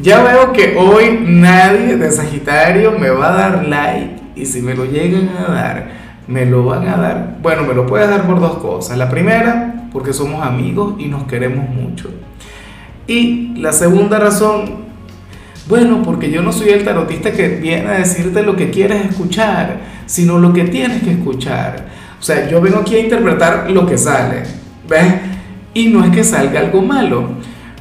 Ya veo que hoy nadie de Sagitario me va a dar like y si me lo llegan a dar, me lo van a dar. Bueno, me lo puedes dar por dos cosas. La primera, porque somos amigos y nos queremos mucho. Y la segunda razón, bueno, porque yo no soy el tarotista que viene a decirte lo que quieres escuchar, sino lo que tienes que escuchar. O sea, yo vengo aquí a interpretar lo que sale, ¿ves? Y no es que salga algo malo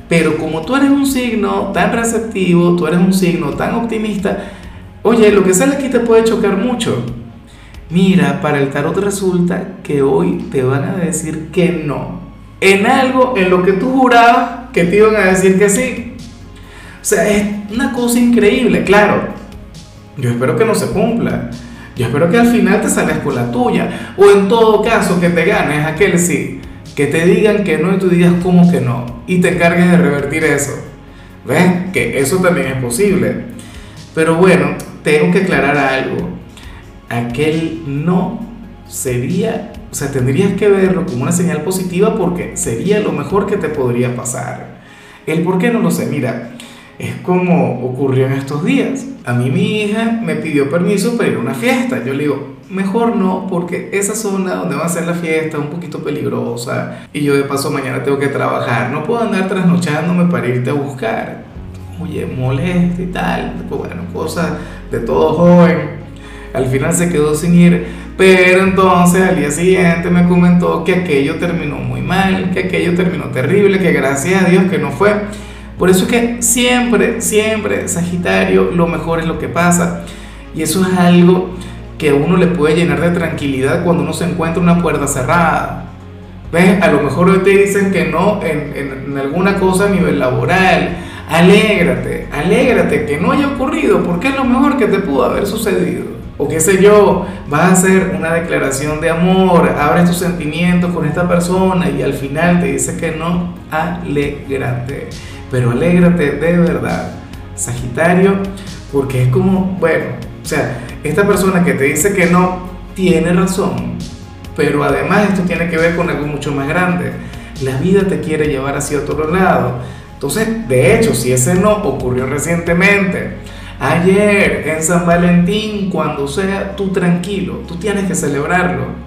pero como tú eres un signo tan receptivo, tú eres un signo tan optimista, oye, lo que sale aquí te puede chocar mucho. Mira, para el tarot resulta que hoy te van a decir que no. En algo en lo que tú jurabas que te iban a decir que sí. O sea, es una cosa increíble, claro. Yo espero que no se cumpla. Yo espero que al final te salgas con la tuya. O en todo caso que te ganes aquel sí que te digan que no y tú digas cómo que no y te encargues de revertir eso. ¿Ves? Que eso también es posible. Pero bueno, tengo que aclarar algo. Aquel no sería, o sea, tendrías que verlo como una señal positiva porque sería lo mejor que te podría pasar. El por qué no lo sé, mira, es como ocurrió en estos días. A mí mi hija me pidió permiso para ir a una fiesta. Yo le digo, mejor no, porque esa zona donde va a ser la fiesta es un poquito peligrosa y yo de paso mañana tengo que trabajar, no puedo andar trasnochándome para irte a buscar. Oye, molesta y tal, bueno, cosas de todo joven. Al final se quedó sin ir, pero entonces al día siguiente me comentó que aquello terminó muy mal, que aquello terminó terrible, que gracias a Dios que no fue. Por eso es que siempre, siempre, Sagitario, lo mejor es lo que pasa. Y eso es algo que a uno le puede llenar de tranquilidad cuando uno se encuentra una puerta cerrada. ¿Ves? A lo mejor hoy te dicen que no en, en, alguna cosa a nivel laboral. Alégrate, alégrate que no haya ocurrido, porque es lo mejor que te pudo haber sucedido. O qué sé yo, vas a hacer una declaración de amor, abres tus sentimientos con esta persona y al final te dice que no, alégrate. Pero alégrate de verdad, Sagitario, porque es como, bueno, o sea, esta persona que te dice que no tiene razón, pero además esto tiene que ver con algo mucho más grande. La vida te quiere llevar hacia otro lado. Entonces, de hecho, si ese no ocurrió recientemente, ayer en San Valentín, cuando sea tú tranquilo, tú tienes que celebrarlo.